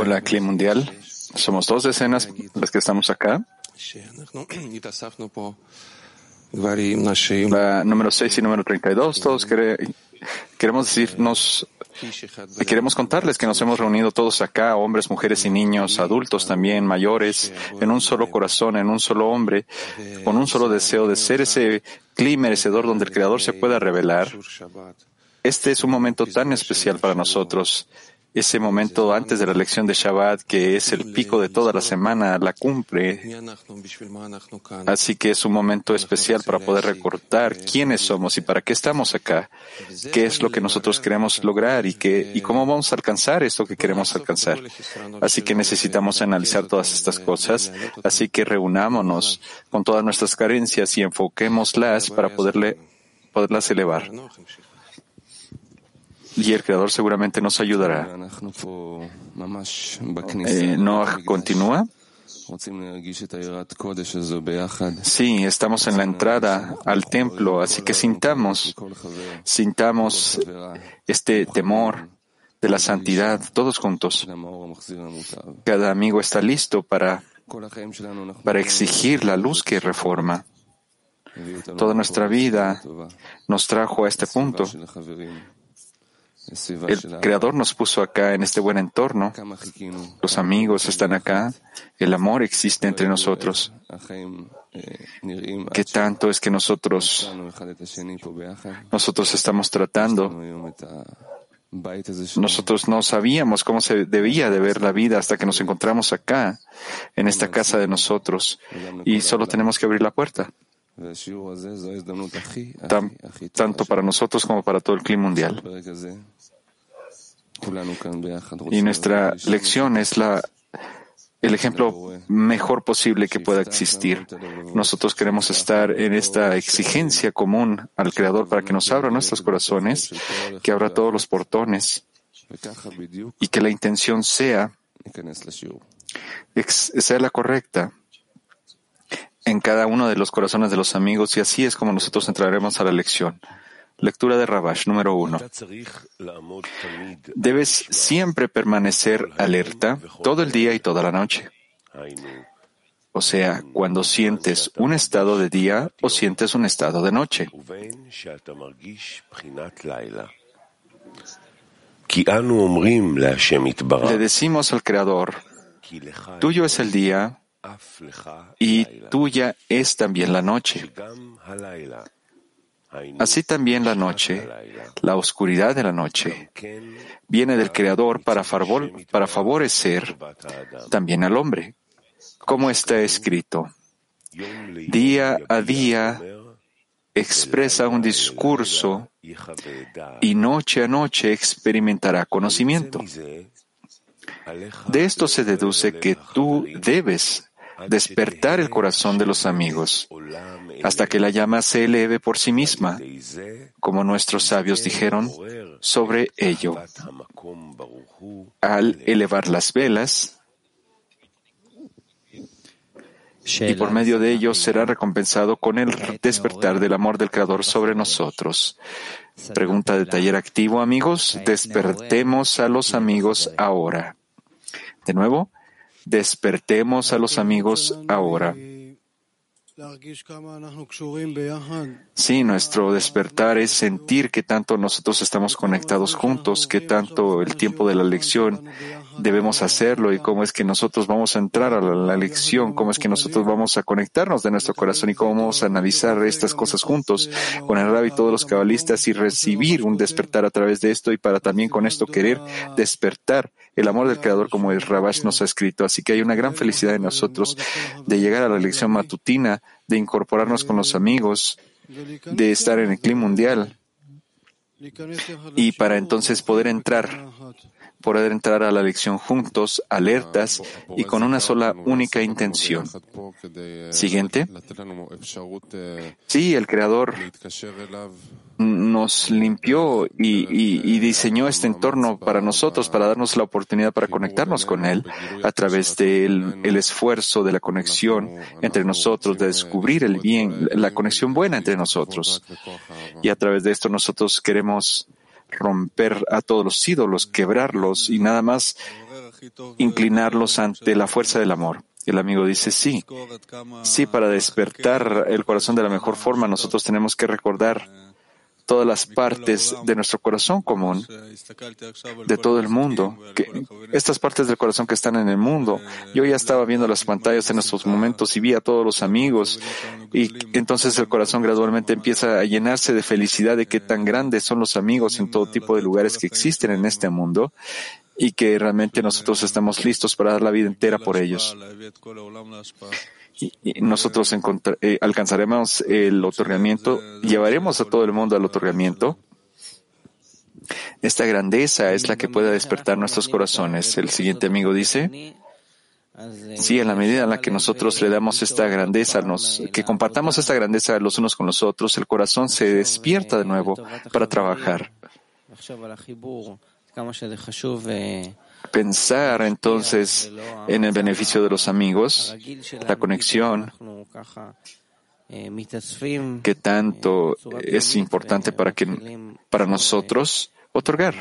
Hola, Cli Mundial. Somos dos decenas las que estamos acá. La número 6 y número 32, todos queremos decirnos, queremos contarles que nos hemos reunido todos acá, hombres, mujeres y niños, adultos también, mayores, en un solo corazón, en un solo hombre, con un solo deseo de ser ese clima merecedor donde el Creador se pueda revelar este es un momento tan especial para nosotros. Ese momento antes de la lección de Shabbat, que es el pico de toda la semana, la cumple. Así que es un momento especial para poder recordar quiénes somos y para qué estamos acá, qué es lo que nosotros queremos lograr y, qué, y cómo vamos a alcanzar esto que queremos alcanzar. Así que necesitamos analizar todas estas cosas. Así que reunámonos con todas nuestras carencias y enfoquémoslas para poderle, poderlas elevar y el Creador seguramente nos ayudará. Eh, ¿No continúa? Sí, estamos en la entrada al templo, así que sintamos, sintamos este temor de la santidad todos juntos. Cada amigo está listo para, para exigir la luz que reforma. Toda nuestra vida nos trajo a este punto. El Creador nos puso acá en este buen entorno. Los amigos están acá. El amor existe entre nosotros. ¿Qué tanto es que nosotros, nosotros estamos tratando? Nosotros no sabíamos cómo se debía de ver la vida hasta que nos encontramos acá, en esta casa de nosotros, y solo tenemos que abrir la puerta. Tanto para nosotros como para todo el clima mundial. Y nuestra lección es la, el ejemplo mejor posible que pueda existir. Nosotros queremos estar en esta exigencia común al Creador para que nos abra nuestros corazones, que abra todos los portones y que la intención sea, sea la correcta en cada uno de los corazones de los amigos y así es como nosotros entraremos a la lección. Lectura de Rabash, número uno. Debes siempre permanecer alerta todo el día y toda la noche. O sea, cuando sientes un estado de día o sientes un estado de noche. Le decimos al Creador, tuyo es el día y tuya es también la noche. Así también la noche, la oscuridad de la noche, viene del Creador para, para favorecer también al hombre, como está escrito. Día a día expresa un discurso y noche a noche experimentará conocimiento. De esto se deduce que tú debes despertar el corazón de los amigos hasta que la llama se eleve por sí misma, como nuestros sabios dijeron sobre ello. Al elevar las velas, y por medio de ello será recompensado con el despertar del amor del Creador sobre nosotros. Pregunta de taller activo, amigos. Despertemos a los amigos ahora. De nuevo, despertemos a los amigos ahora. Sí, nuestro despertar es sentir que tanto nosotros estamos conectados juntos, que tanto el tiempo de la lección debemos hacerlo y cómo es que nosotros vamos a entrar a la, lección, cómo es que nosotros vamos a conectarnos de nuestro corazón y cómo vamos a analizar estas cosas juntos con el rabbi y todos los cabalistas y recibir un despertar a través de esto y para también con esto querer despertar el amor del Creador como el Rabash nos ha escrito. Así que hay una gran felicidad en nosotros de llegar a la lección matutina, de incorporarnos con los amigos, de estar en el clima mundial y para entonces poder entrar, poder entrar a la lección juntos, alertas y con una sola única intención. Siguiente. Sí, el Creador nos limpió y, diseñó este entorno para nosotros, para darnos la oportunidad para conectarnos con Él a través del el esfuerzo de la conexión entre nosotros, de descubrir el bien, la conexión buena entre nosotros. Y a través de esto nosotros queremos romper a todos los ídolos, quebrarlos y nada más inclinarlos ante la fuerza del amor. El amigo dice, sí, sí, para despertar el corazón de la mejor forma nosotros tenemos que recordar todas las partes de nuestro corazón común, de todo el mundo, que estas partes del corazón que están en el mundo. Yo ya estaba viendo las pantallas en estos momentos y vi a todos los amigos y entonces el corazón gradualmente empieza a llenarse de felicidad de qué tan grandes son los amigos en todo tipo de lugares que existen en este mundo y que realmente nosotros estamos listos para dar la vida entera por ellos nosotros eh, alcanzaremos el otorgamiento, llevaremos a todo el mundo al otorgamiento. Esta grandeza es la que puede despertar nuestros corazones. El siguiente amigo dice, Sí, en la medida en la que nosotros le damos esta grandeza, nos, que compartamos esta grandeza los unos con los otros, el corazón se despierta de nuevo para trabajar pensar entonces en el beneficio de los amigos, la conexión, que tanto es importante para, que, para nosotros otorgar.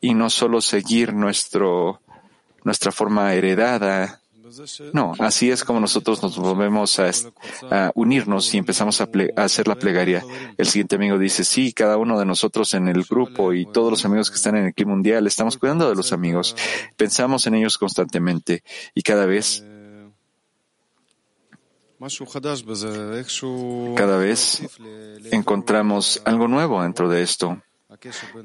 Y no solo seguir nuestro, nuestra forma heredada no, así es como nosotros nos volvemos a, unirnos y empezamos a, hacer la plegaria. El siguiente amigo dice, sí, cada uno de nosotros en el grupo y todos los amigos que están en el equipo mundial, estamos cuidando de los amigos, pensamos en ellos constantemente y cada vez cada vez encontramos algo nuevo dentro de esto,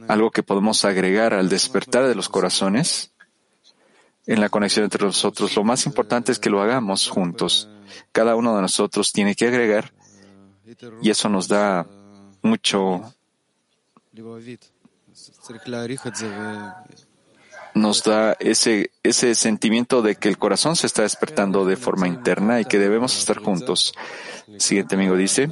algo que podemos agregar al despertar de los corazones en la conexión entre nosotros. Lo más importante es que lo hagamos juntos. Cada uno de nosotros tiene que agregar y eso nos da mucho nos da ese, sentimiento de que el corazón se está despertando de forma interna y que debemos estar juntos. siguiente amigo dice,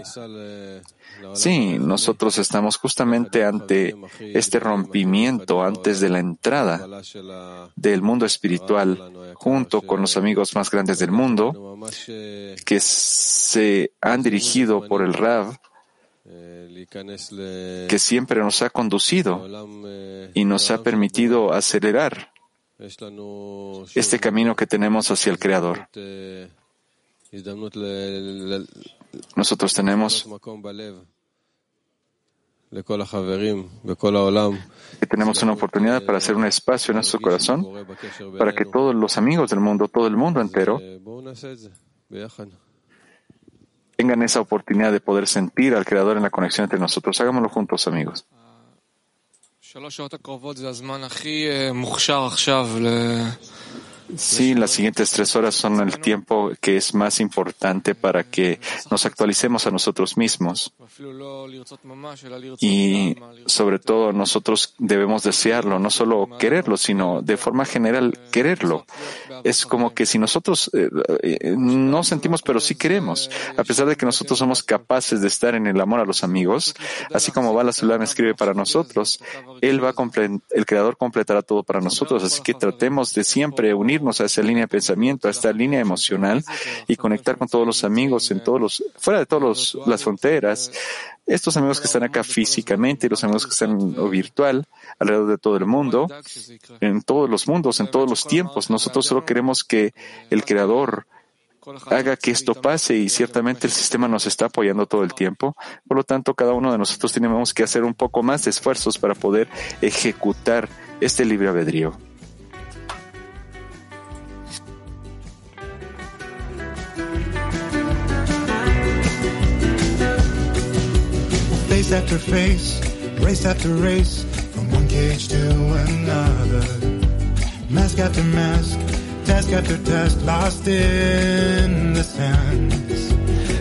Sí, nosotros estamos justamente ante este rompimiento antes de la entrada del mundo espiritual, junto con los amigos más grandes del mundo, que se han dirigido por el Rav, que siempre nos ha conducido y nos ha permitido acelerar este camino que tenemos hacia el Creador. Nosotros tenemos tenemos una oportunidad para hacer un espacio en nuestro corazón para que todos los amigos del mundo, todo el mundo entero, tengan esa oportunidad de poder sentir al Creador en la conexión entre nosotros. Hagámoslo juntos, amigos. Sí, las siguientes tres horas son el tiempo que es más importante para que nos actualicemos a nosotros mismos. Y sobre todo nosotros debemos desearlo, no solo quererlo, sino de forma general quererlo. Es como que si nosotros eh, eh, no sentimos, pero sí queremos, a pesar de que nosotros somos capaces de estar en el amor a los amigos, así como Bala Sulam escribe para nosotros, él va a el Creador completará todo para nosotros, así que tratemos de siempre unir a esa línea de pensamiento, a esta línea emocional y conectar con todos los amigos en todos los, fuera de todas las fronteras, estos amigos que están acá físicamente y los amigos que están virtual, alrededor de todo el mundo, en todos los mundos, en todos los tiempos. Nosotros solo queremos que el Creador haga que esto pase y ciertamente el sistema nos está apoyando todo el tiempo. Por lo tanto, cada uno de nosotros tenemos que hacer un poco más de esfuerzos para poder ejecutar este libre albedrío. Face after face, race after race, from one cage to another. Mask after mask, task after task, lost in the sands.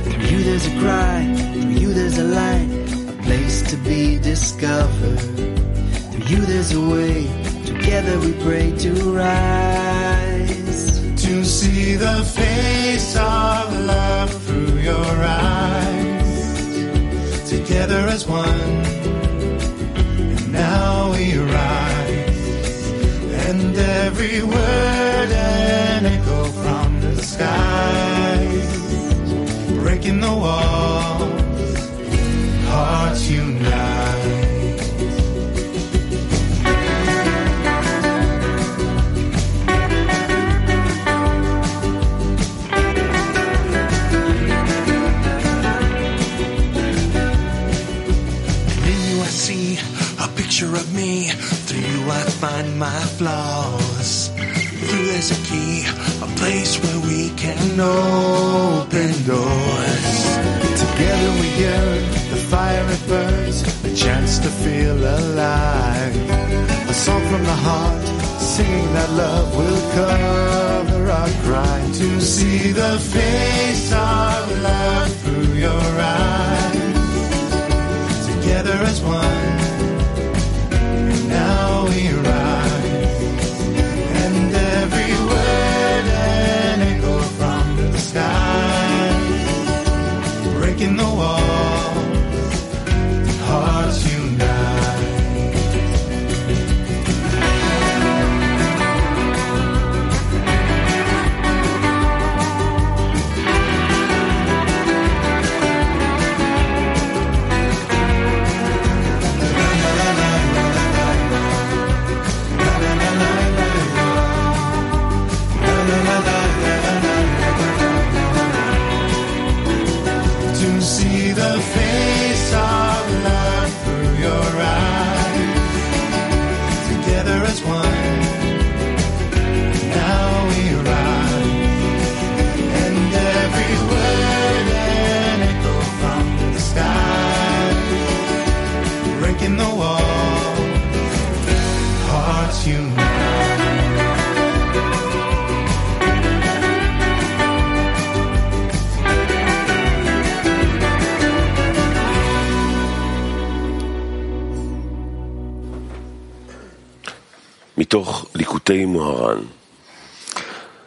Through you there's a cry, through you there's a light. A place to be discovered. Through you there's a way, together we pray to rise. To see the face of love through your eyes. Together as one, and now we rise. And every word an echo from the skies. Breaking the walls, hearts unite. Picture of me. Through you I find my flaws. Through there's a key, a place where we can open doors. Together we yearn, the fire it burns, a chance to feel alive. A song from the heart, singing that love will cover our crime. To see the face of love through your eyes. Together as one,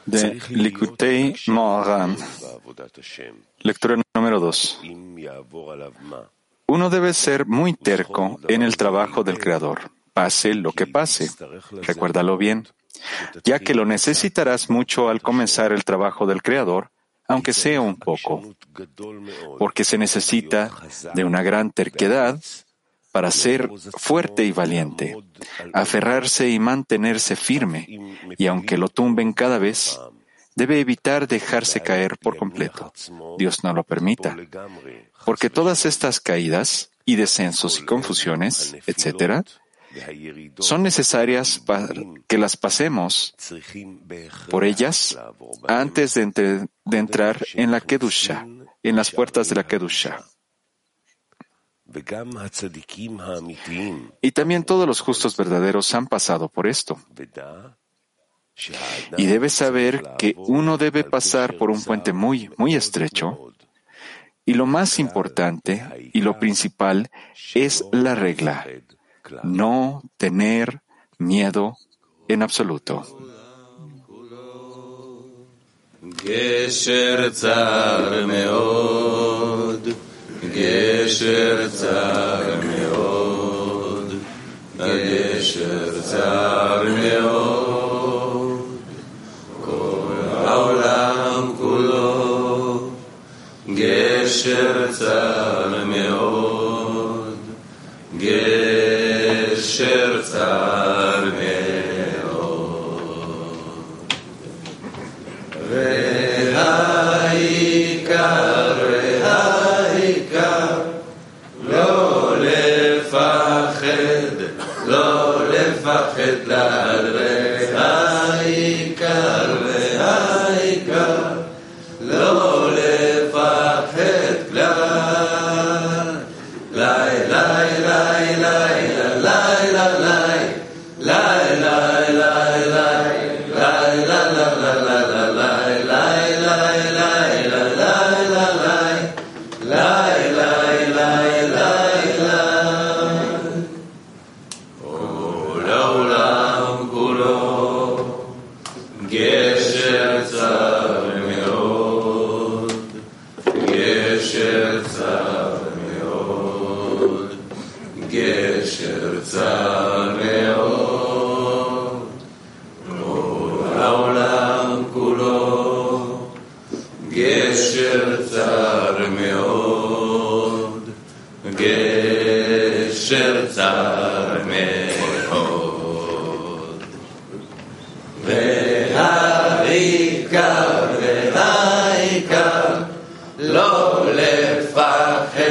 de Likutei Moharan, lectura número 2. Uno debe ser muy terco en el trabajo del Creador, pase lo que pase, recuérdalo bien, ya que lo necesitarás mucho al comenzar el trabajo del Creador, aunque sea un poco, porque se necesita de una gran terquedad para ser fuerte y valiente, aferrarse y mantenerse firme, y aunque lo tumben cada vez, debe evitar dejarse caer por completo. Dios no lo permita, porque todas estas caídas y descensos y confusiones, etc., son necesarias para que las pasemos por ellas antes de, de entrar en la Kedusha, en las puertas de la Kedusha. Y también todos los justos verdaderos han pasado por esto. Y debes saber que uno debe pasar por un puente muy, muy estrecho. Y lo más importante y lo principal es la regla, no tener miedo en absoluto. גשר צר מאוד, גשר צר מאוד, גשר צר מאוד, כל העולם כולו, גשר צר מאוד, גשר לא לפחד,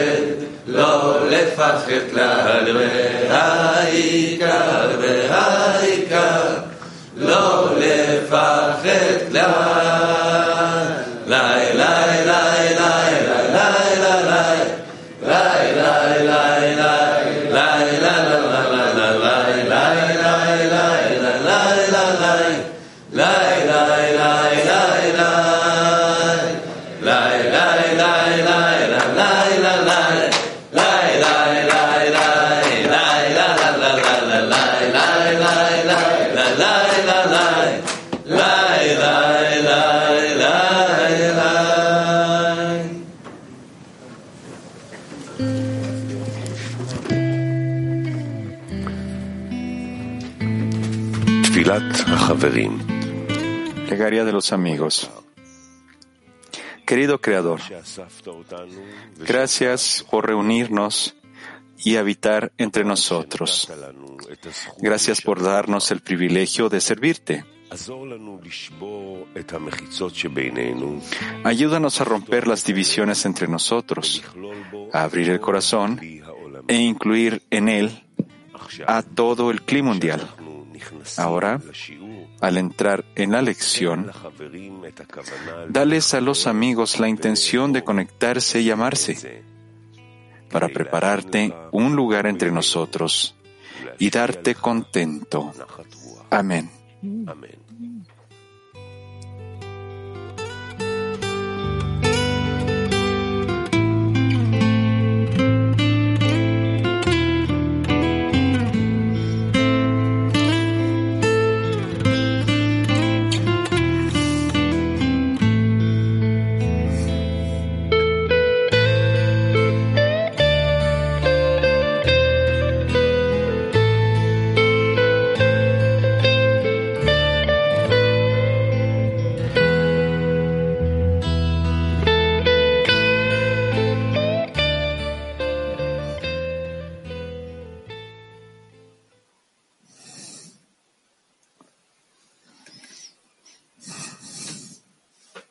לא לפחד כלל, והעיקר והעיקר לא לפחד כלל. Plegaria de los amigos. Querido Creador, gracias por reunirnos y habitar entre nosotros. Gracias por darnos el privilegio de servirte. Ayúdanos a romper las divisiones entre nosotros, a abrir el corazón e incluir en él a todo el clima mundial Ahora, al entrar en la lección, dales a los amigos la intención de conectarse y amarse para prepararte un lugar entre nosotros y darte contento. Amén. Amén.